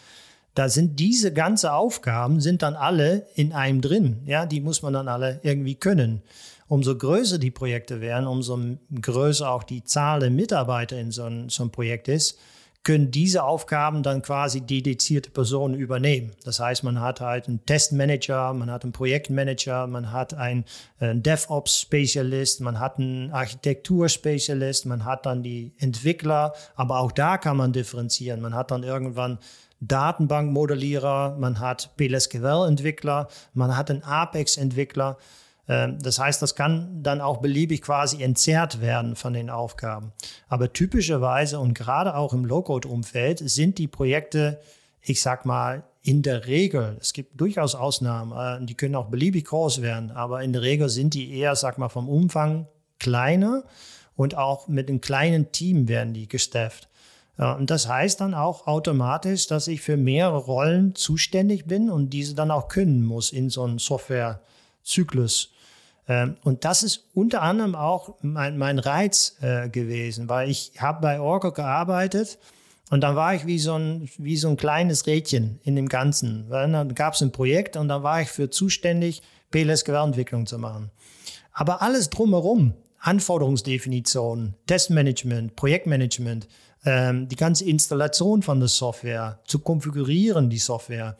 da sind diese ganze Aufgaben sind dann alle in einem drin. Ja, die muss man dann alle irgendwie können. Umso größer die Projekte werden, umso größer auch die Zahl der Mitarbeiter in so ein, so ein Projekt ist, können diese Aufgaben dann quasi dedizierte Personen übernehmen. Das heißt, man hat halt einen Testmanager, man hat einen Projektmanager, man hat einen, einen äh, DevOps-Spezialist, man hat einen Architektur-Spezialist, man hat dann die Entwickler, aber auch da kann man differenzieren. Man hat dann irgendwann Datenbankmodellierer, man hat PLSQL-Entwickler, man hat einen Apex-Entwickler. Ähm, das heißt, das kann dann auch beliebig quasi entzerrt werden von den Aufgaben. Aber typischerweise und gerade auch im Low-Code-Umfeld sind die Projekte, ich sag mal, in der Regel, es gibt durchaus Ausnahmen, äh, die können auch beliebig groß werden, aber in der Regel sind die eher, sag mal, vom Umfang kleiner und auch mit einem kleinen Team werden die gestafft. Und das heißt dann auch automatisch, dass ich für mehrere Rollen zuständig bin und diese dann auch können muss in so einem Softwarezyklus. Ähm, und das ist unter anderem auch mein, mein Reiz äh, gewesen, weil ich habe bei Oracle gearbeitet und dann war ich wie so ein, wie so ein kleines Rädchen in dem Ganzen. Weil dann gab es ein Projekt und da war ich für zuständig, PLS-Quellentwicklung zu machen. Aber alles drumherum, Anforderungsdefinition, Testmanagement, Projektmanagement, ähm, die ganze Installation von der Software, zu konfigurieren die Software,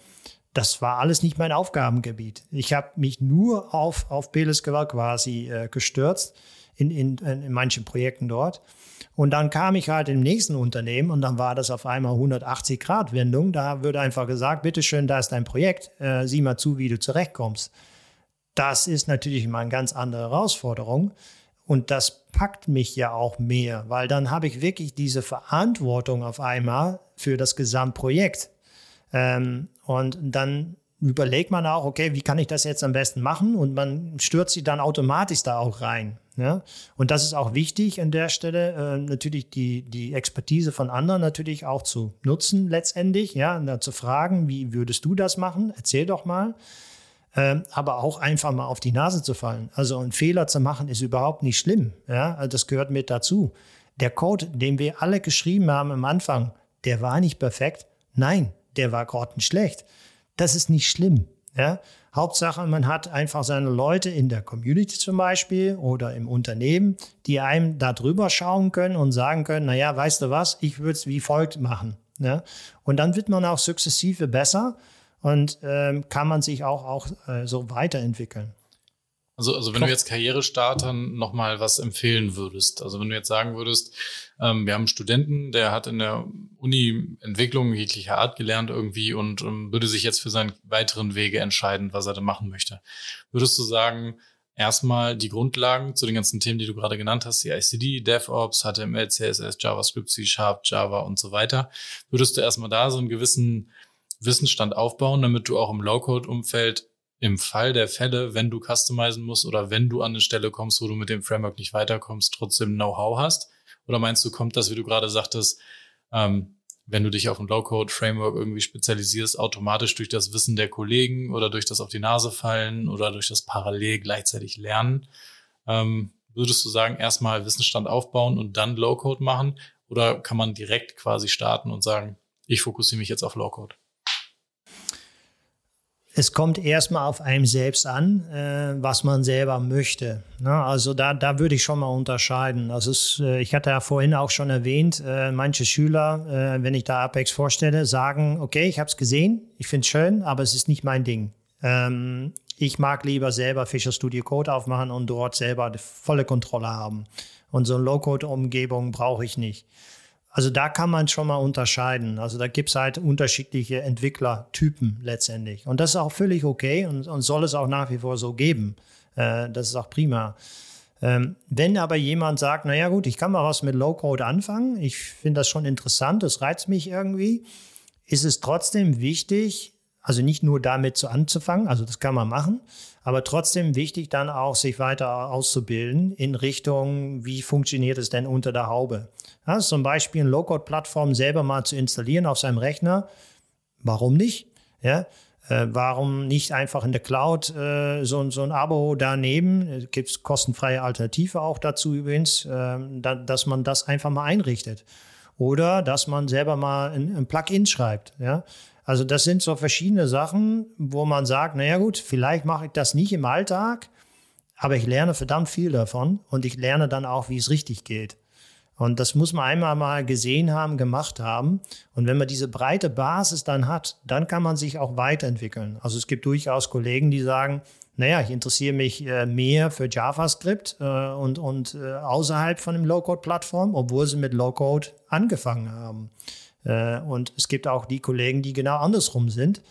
das war alles nicht mein Aufgabengebiet. Ich habe mich nur auf, auf Beles Gewalt quasi äh, gestürzt. in, in, in manchen Projekten dort. Und dann kam ich halt im nächsten Unternehmen und dann war das auf einmal 180 Grad Wendung. Da würde einfach gesagt, bitteschön, da ist dein Projekt, äh, sieh mal zu, wie du zurechtkommst. Das ist natürlich mal eine ganz andere Herausforderung. Und das packt mich ja auch mehr, weil dann habe ich wirklich diese Verantwortung auf einmal für das Gesamtprojekt. Ähm, und dann überlegt man auch, okay, wie kann ich das jetzt am besten machen? Und man stürzt sich dann automatisch da auch rein. Ja? Und das ist auch wichtig an der Stelle, äh, natürlich die, die Expertise von anderen natürlich auch zu nutzen letztendlich, ja, und dann zu fragen, wie würdest du das machen? Erzähl doch mal. Ähm, aber auch einfach mal auf die Nase zu fallen. Also einen Fehler zu machen ist überhaupt nicht schlimm. Ja? Also das gehört mit dazu. Der Code, den wir alle geschrieben haben am Anfang, der war nicht perfekt. Nein, der war grottenschlecht. Das ist nicht schlimm. Ja? Hauptsache, man hat einfach seine Leute in der Community zum Beispiel oder im Unternehmen, die einem da drüber schauen können und sagen können, naja, weißt du was, ich würde es wie folgt machen. Ja? Und dann wird man auch sukzessive besser und ähm, kann man sich auch, auch äh, so weiterentwickeln. Also, also wenn du jetzt Karrierestartern nochmal was empfehlen würdest, also wenn du jetzt sagen würdest, ähm, wir haben einen Studenten, der hat in der Uni Entwicklung jeglicher Art gelernt irgendwie und ähm, würde sich jetzt für seinen weiteren Wege entscheiden, was er da machen möchte. Würdest du sagen, erstmal die Grundlagen zu den ganzen Themen, die du gerade genannt hast, die ICD, DevOps, HTML, CSS, JavaScript, C Sharp, Java und so weiter. Würdest du erstmal da so einen gewissen Wissensstand aufbauen, damit du auch im Low-Code-Umfeld im Fall der Fälle, wenn du customizen musst oder wenn du an eine Stelle kommst, wo du mit dem Framework nicht weiterkommst, trotzdem Know-how hast? Oder meinst du, kommt das, wie du gerade sagtest, ähm, wenn du dich auf ein Low-Code-Framework irgendwie spezialisierst, automatisch durch das Wissen der Kollegen oder durch das auf die Nase fallen oder durch das parallel gleichzeitig lernen? Ähm, würdest du sagen, erstmal Wissensstand aufbauen und dann Low-Code machen? Oder kann man direkt quasi starten und sagen, ich fokussiere mich jetzt auf Low-Code? Es kommt erstmal auf einem selbst an, äh, was man selber möchte. Ne? Also da, da würde ich schon mal unterscheiden. Also es, äh, ich hatte ja vorhin auch schon erwähnt, äh, manche Schüler, äh, wenn ich da Apex vorstelle, sagen, okay, ich habe es gesehen, ich finde es schön, aber es ist nicht mein Ding. Ähm, ich mag lieber selber Fischer Studio Code aufmachen und dort selber die volle Kontrolle haben. Und so eine Low-Code-Umgebung brauche ich nicht. Also da kann man schon mal unterscheiden. Also da gibt es halt unterschiedliche Entwicklertypen letztendlich. Und das ist auch völlig okay und, und soll es auch nach wie vor so geben. Äh, das ist auch prima. Ähm, wenn aber jemand sagt, naja gut, ich kann mal was mit Low-Code anfangen, ich finde das schon interessant, das reizt mich irgendwie, ist es trotzdem wichtig, also nicht nur damit zu anzufangen, also das kann man machen, aber trotzdem wichtig dann auch sich weiter auszubilden in Richtung, wie funktioniert es denn unter der Haube. Ja, zum Beispiel eine Low-Code-Plattform selber mal zu installieren auf seinem Rechner. Warum nicht? Ja, äh, warum nicht einfach in der Cloud äh, so, so ein Abo daneben? Es gibt kostenfreie Alternative auch dazu übrigens, äh, da, dass man das einfach mal einrichtet. Oder dass man selber mal ein, ein Plugin schreibt. Ja? Also das sind so verschiedene Sachen, wo man sagt, naja gut, vielleicht mache ich das nicht im Alltag, aber ich lerne verdammt viel davon und ich lerne dann auch, wie es richtig geht. Und das muss man einmal mal gesehen haben, gemacht haben. Und wenn man diese breite Basis dann hat, dann kann man sich auch weiterentwickeln. Also es gibt durchaus Kollegen, die sagen, naja, ich interessiere mich äh, mehr für JavaScript äh, und, und äh, außerhalb von dem Low-Code-Plattform, obwohl sie mit Low-Code angefangen haben. Und es gibt auch die Kollegen, die genau andersrum sind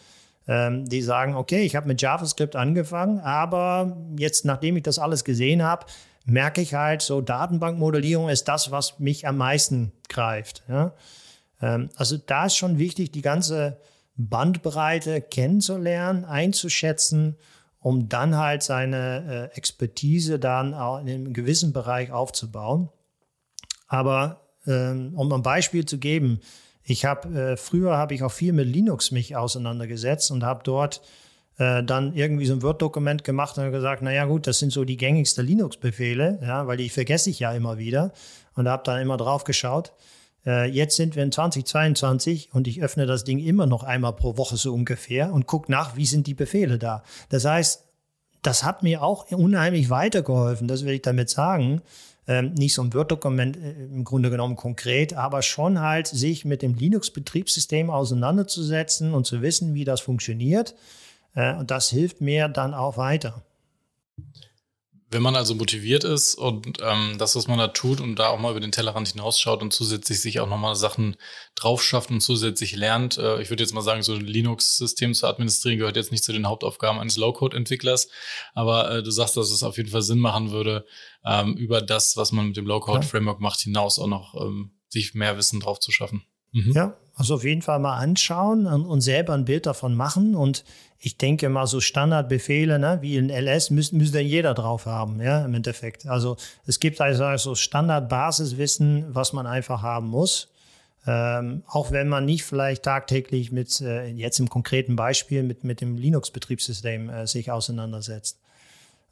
ähm, die sagen, okay, ich habe mit JavaScript angefangen, aber jetzt, nachdem ich das alles gesehen habe, merke ich halt, so Datenbankmodellierung ist das, was mich am meisten greift. Ähm, also da ist schon wichtig, die ganze Bandbreite kennenzulernen, einzuschätzen, um dann halt seine äh, Expertise dann auch in einem gewissen Bereich aufzubauen. Aber ähm, um ein Beispiel zu geben, ich habe äh, früher habe ich auch viel mit Linux mich auseinandergesetzt und habe dort äh, dann irgendwie so ein Word-Dokument gemacht und gesagt, naja gut, das sind so die gängigsten Linux-Befehle, ja, weil die vergesse ich ja immer wieder und habe dann immer drauf geschaut. Äh, jetzt sind wir in 2022 und ich öffne das Ding immer noch einmal pro Woche so ungefähr und gucke nach, wie sind die Befehle da. Das heißt, das hat mir auch unheimlich weitergeholfen, das will ich damit sagen. Ähm, nicht so ein Word-Dokument äh, im Grunde genommen konkret, aber schon halt sich mit dem Linux-Betriebssystem auseinanderzusetzen und zu wissen, wie das funktioniert. Äh, und das hilft mir dann auch weiter. Wenn man also motiviert ist und ähm, das, was man da tut und da auch mal über den Tellerrand hinausschaut und zusätzlich sich auch nochmal Sachen drauf schafft und zusätzlich lernt, äh, ich würde jetzt mal sagen, so ein Linux-System zu administrieren gehört jetzt nicht zu den Hauptaufgaben eines Low-Code-Entwicklers, aber äh, du sagst, dass es auf jeden Fall Sinn machen würde, ähm, über das, was man mit dem Low-Code-Framework macht, hinaus auch noch ähm, sich mehr Wissen drauf zu schaffen. Mhm. Ja, also auf jeden Fall mal anschauen und, und, selber ein Bild davon machen. Und ich denke mal, so Standardbefehle ne, wie in LS müsste müsste jeder drauf haben, ja, im Endeffekt. Also es gibt also, also Standardbasiswissen, was man einfach haben muss. Ähm, auch wenn man nicht vielleicht tagtäglich mit, äh, jetzt im konkreten Beispiel, mit, mit dem Linux-Betriebssystem äh, sich auseinandersetzt.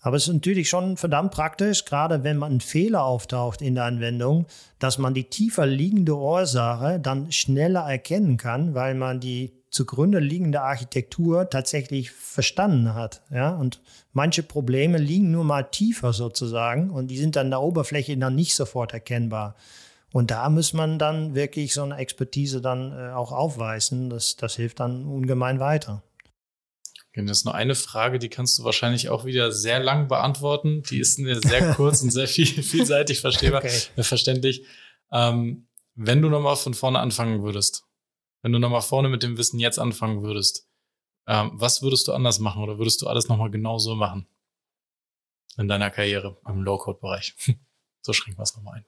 Aber es ist natürlich schon verdammt praktisch, gerade wenn man ein Fehler auftaucht in der Anwendung, dass man die tiefer liegende Ursache dann schneller erkennen kann, weil man die zugrunde liegende Architektur tatsächlich verstanden hat. Ja? Und manche Probleme liegen nur mal tiefer sozusagen und die sind an der Oberfläche dann nicht sofort erkennbar. Und da muss man dann wirklich so eine Expertise dann äh, auch aufweisen. Das, das hilft dann ungemein weiter. Das ist nur eine Frage, die kannst du wahrscheinlich auch wieder sehr lang beantworten. Die ist sehr kurz und sehr viel, vielseitig verstehbar, okay. Äh, verständlich. Ähm, wenn du nochmal von vorne anfangen würdest, wenn du nochmal vorne mit dem Wissen jetzt anfangen würdest, ähm, was würdest du anders machen oder würdest du alles nochmal genauso machen in deiner Karriere im Low-Code-Bereich? so schränken wir es nochmal ein.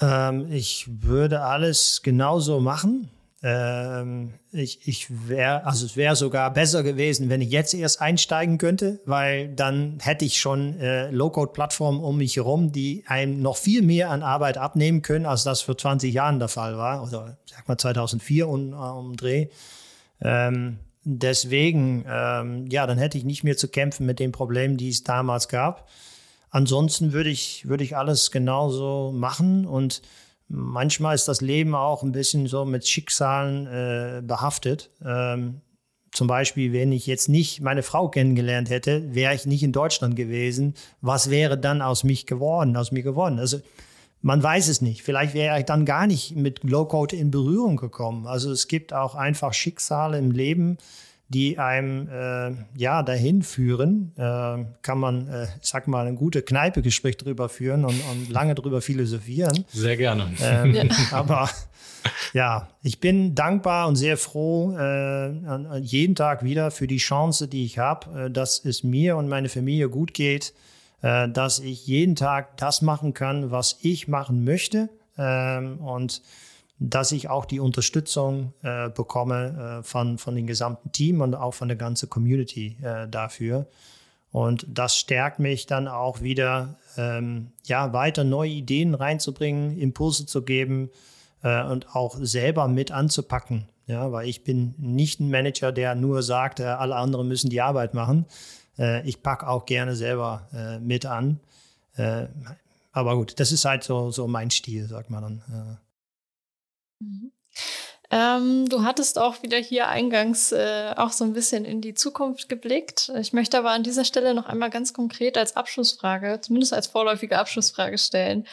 Ähm, ich würde alles genauso machen. Ähm, ich ich wäre, also es wäre sogar besser gewesen, wenn ich jetzt erst einsteigen könnte, weil dann hätte ich schon äh, Low-Code-Plattformen um mich herum, die einem noch viel mehr an Arbeit abnehmen können, als das für 20 Jahren der Fall war, oder sag mal 2004 um, um Dreh. Ähm, deswegen, ähm, ja, dann hätte ich nicht mehr zu kämpfen mit den Problemen, die es damals gab. Ansonsten würde ich, würde ich alles genauso machen und Manchmal ist das Leben auch ein bisschen so mit Schicksalen äh, behaftet. Ähm, zum Beispiel, wenn ich jetzt nicht meine Frau kennengelernt hätte, wäre ich nicht in Deutschland gewesen. Was wäre dann aus mich geworden, aus mir geworden? Also man weiß es nicht. Vielleicht wäre ich dann gar nicht mit Low-Code in Berührung gekommen. Also es gibt auch einfach Schicksale im Leben, die einem äh, ja dahin führen, äh, kann man, äh, sag mal, eine gute Kneipe-Gespräch drüber führen und, und, lange drüber philosophieren. Sehr gerne. Ähm, ja. Aber ja, ich bin dankbar und sehr froh äh, jeden Tag wieder für die Chance, die ich habe, äh, dass es mir und meine Familie gut geht, äh, dass ich jeden Tag das machen kann, was ich machen möchte. Ähm, und dass ich auch die Unterstützung äh, bekomme äh, von, von dem gesamten Team und auch von der ganzen Community äh, dafür. Und das stärkt mich dann auch wieder, ähm, ja, weiter neue Ideen reinzubringen, Impulse zu geben äh, und auch selber mit anzupacken. Ja, weil ich bin nicht ein Manager, der nur sagt, äh, alle anderen müssen die Arbeit machen. Äh, ich packe auch gerne selber mit an. aber gut, das ist halt so, so mein Stil, sagt man dann. Mhm. Ähm, du hattest auch wieder hier eingangs äh, auch so ein bisschen in die Zukunft geblickt. Ich möchte aber an dieser Stelle noch einmal ganz konkret als Abschlussfrage, zumindest als vorläufige Abschlussfrage stellen.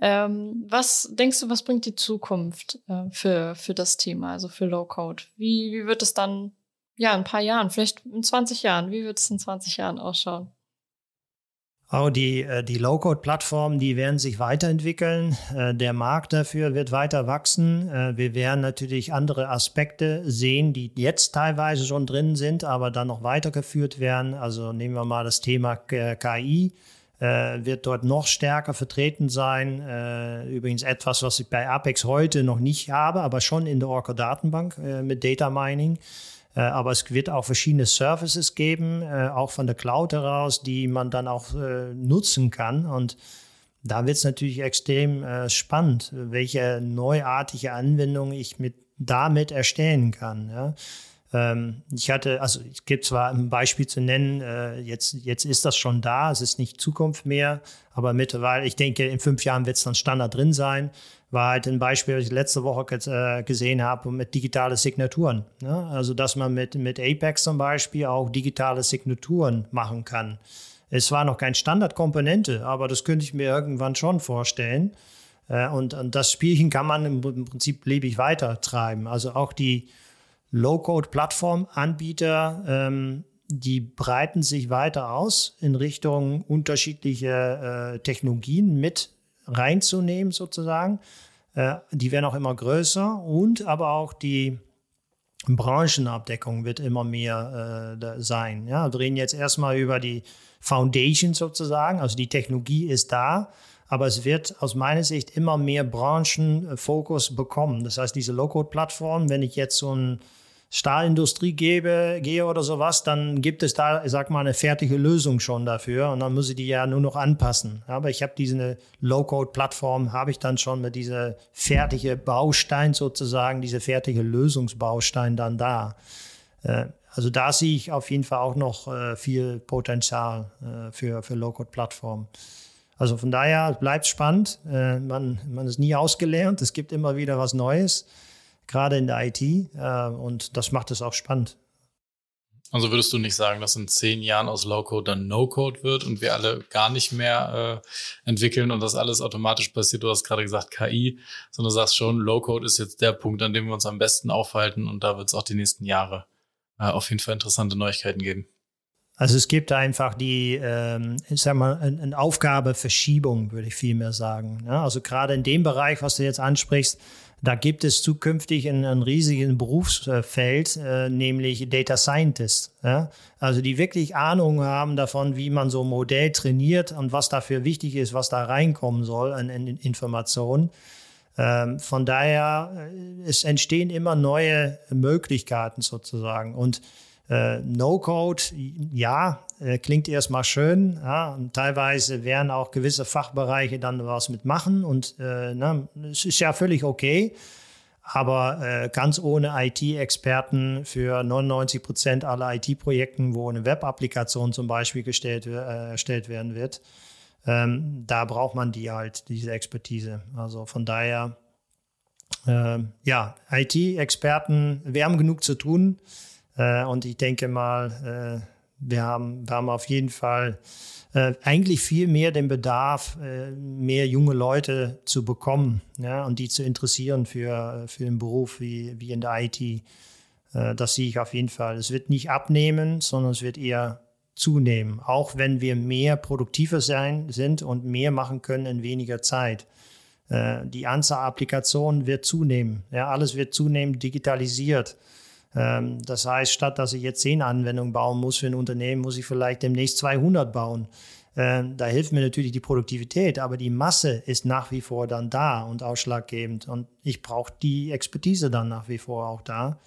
Ähm, was denkst du, was bringt die Zukunft äh, für, für das Thema, also für Low Code? Wie, wie wird es dann, ja, in ein paar Jahren, vielleicht in 20 Jahren, wie wird es in 20 Jahren ausschauen? Auch die, äh, die Low-Code-Plattformen, die werden sich weiterentwickeln. Äh, der Markt dafür wird weiter wachsen. Äh, wir werden natürlich andere Aspekte sehen, die jetzt teilweise schon drin sind, aber dann noch weitergeführt werden. Also nehmen wir mal das Thema KI wird dort noch stärker vertreten sein. übrigens etwas, was ich bei Apex heute noch nicht habe, aber schon in der Orca Datenbank mit Data Mining. Äh, aber es wird auch verschiedene Services geben, äh, auch von der Cloud heraus, die man dann auch äh, nutzen kann. Und da wird es natürlich extrem spannend, welche neuartige Anwendung ich mit, damit erstellen kann. Ähm, ich hatte, also es gibt zwar ein Beispiel zu nennen, jetzt, jetzt ist das schon da, es ist nicht Zukunft mehr, aber mittlerweile, ich denke, in fünf Jahren wird es dann Standard drin sein war halt ein Beispiel, das ich letzte Woche äh, gesehen habe mit digitale Signaturen. Ne? Also, dass man mit, mit Apex zum Beispiel auch digitale Signaturen machen kann. Es war noch kein Standardkomponente, aber das könnte ich mir irgendwann schon vorstellen. Äh, und, und das Spielchen kann man im Prinzip beliebig weiter treiben. Also auch die Low-Code-Plattform-Anbieter ähm, die breiten sich weiter aus in Richtung unterschiedliche äh, Technologien mit reinzunehmen sozusagen. Äh, die werden auch immer größer und aber auch die Branchenabdeckung wird immer mehr äh, sein. Ja, wir reden jetzt erstmal über die Foundation sozusagen, also die Technologie ist da, aber es wird aus meiner Sicht immer mehr Branchenfokus bekommen. Das heißt, diese Low-Code-Plattform, wenn ich jetzt so ein Stahlindustrie gebe, gehe oder sowas, dann gibt es da, ich sag mal, eine fertige Lösung schon dafür und dann muss ich die ja nur noch anpassen. Aber ich habe diese Low-Code-Plattform, habe ich dann schon mit dieser fertige Baustein sozusagen, diese fertige Lösungsbaustein dann da. Äh, also da sehe ich auf jeden Fall auch noch äh, viel Potenzial äh, für, für Low-Code-Plattformen. Also von daher bleibt spannend. Man, man ist nie ausgelernt. Es gibt immer wieder was Neues gerade in der IT. Äh, und das macht es auch spannend. Also würdest du nicht sagen, dass in zehn Jahren aus Low-Code dann No-Code wird und wir alle gar nicht mehr äh, entwickeln und das alles automatisch passiert? Du hast gerade gesagt KI, sondern du sagst schon, Low-Code ist jetzt der Punkt, an dem wir uns am besten aufhalten und da wird es auch die nächsten Jahre äh, auf jeden Fall interessante Neuigkeiten geben. Also es gibt einfach die, ähm, ich sag mal, eine Aufgabeverschiebung, würde ich vielmehr sagen. Ja, also gerade in dem Bereich, was du jetzt ansprichst, da gibt es zukünftig ein, ein riesiges Berufsfeld, äh, nämlich Data Scientist. Ja? Also die wirklich Ahnung haben davon, wie man so ein Modell trainiert und was dafür wichtig ist, was da reinkommen soll an, an Informationen. Ähm, von daher, äh, es entstehen immer neue Möglichkeiten sozusagen. Und äh, No-Code, ja, äh, klingt erstmal schön. Ja, teilweise werden auch gewisse Fachbereiche dann was mitmachen und äh, na, es ist ja völlig okay. Aber äh, ganz ohne IT-Experten für 99 Prozent aller IT-Projekten, wo eine Web-Applikation zum Beispiel gestellt, äh, erstellt werden wird, ähm, da braucht man die halt, diese Expertise. Also von daher, äh, ja, IT-Experten, wir haben genug zu tun. Äh, und ich denke mal, äh, wir, haben, wir haben auf jeden Fall äh, eigentlich viel mehr den Bedarf, äh, mehr junge Leute zu bekommen ja, und die zu interessieren für, für einen Beruf wie, wie in der IT. Das sehe ich auf jeden Fall. Es wird nicht abnehmen, sondern es wird eher zunehmen, auch wenn wir mehr produktiver sein, sind und mehr machen können in weniger Zeit. Die Anzahl Applikationen wird zunehmen. Ja, alles wird zunehmend digitalisiert. Ähm, das heißt, statt dass ich jetzt 10 Anwendungen bauen muss für ein Unternehmen, muss ich vielleicht demnächst 200 bauen. Ähm, da hilft mir natürlich die Produktivität, aber die Masse ist nach wie vor dann da und ausschlaggebend. Und ich brauche die Expertise dann nach wie vor auch da.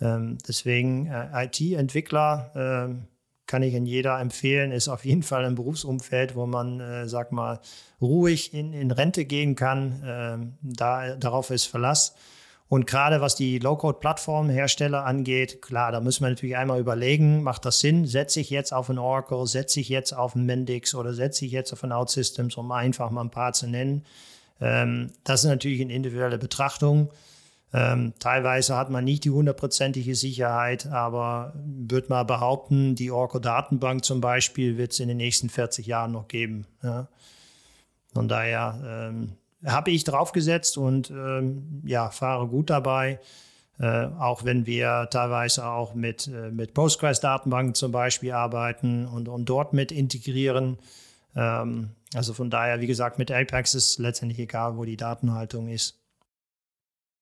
Ähm, deswegen äh, IT-Entwickler kann ich in jeder empfehlen, ist auf jeden Fall ein Berufsumfeld, wo man, äh, sag mal, ruhig in, in Rente gehen kann. Da, darauf ist Verlass. Und gerade was die Low-Code-Plattformhersteller angeht, klar, da müssen wir natürlich einmal überlegen, macht das Sinn? Setze ich jetzt auf ein Oracle, setze ich jetzt auf ein Mendix oder setze ich jetzt auf ein OutSystems, um einfach mal ein paar zu nennen? Ähm, das ist natürlich eine individuelle Betrachtung. Ähm, teilweise hat man nicht die hundertprozentige Sicherheit, aber würde mal behaupten, die Oracle-Datenbank zum Beispiel wird es in den nächsten 40 Jahren noch geben. Ja. Von daher ähm, habe ich draufgesetzt und ähm, ja, fahre gut dabei. Äh, auch wenn wir teilweise auch mit, äh, mit Postgres-Datenbanken zum Beispiel arbeiten und, und dort mit integrieren. Ähm, also von daher, wie gesagt, mit Apex ist letztendlich egal, wo die Datenhaltung ist.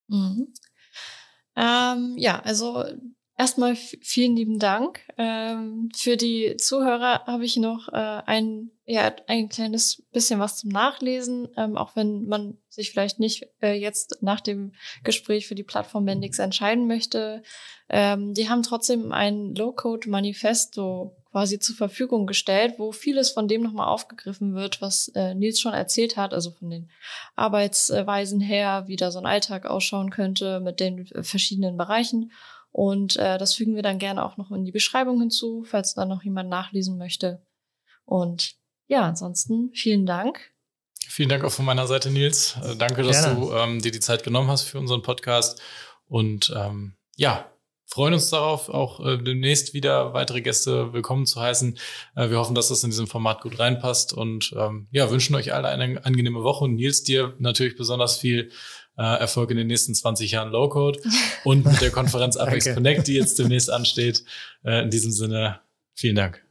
Mhm. Ähm, ja, also Erstmal vielen lieben Dank. Ähm, für die Zuhörer habe ich noch äh, ein, ja, ein kleines bisschen was zum Nachlesen, ähm, auch wenn man sich vielleicht nicht äh, jetzt nach dem Gespräch für die Plattform Mendix entscheiden möchte. Ähm, die haben trotzdem ein Low-Code-Manifesto quasi zur Verfügung gestellt, wo vieles von dem nochmal aufgegriffen wird, was äh, Nils schon erzählt hat, also von den Arbeitsweisen her, wie da so ein Alltag ausschauen könnte mit den äh, verschiedenen Bereichen. Und äh, das fügen wir dann gerne auch noch in die Beschreibung hinzu, falls dann noch jemand nachlesen möchte. Und ja, ansonsten vielen Dank. Vielen Dank auch von meiner Seite, Nils. Äh, danke, dass gerne. du ähm, dir die Zeit genommen hast für unseren Podcast. Und ähm, ja, freuen uns darauf, auch äh, demnächst wieder weitere Gäste willkommen zu heißen. Äh, wir hoffen, dass das in diesem Format gut reinpasst und ähm, ja, wünschen euch alle eine angenehme Woche und Nils dir natürlich besonders viel äh, Erfolg in den nächsten 20 Jahren Low-Code und mit der Konferenz Apex Connect, die jetzt demnächst ansteht. Äh, in diesem Sinne, Vielen Dank.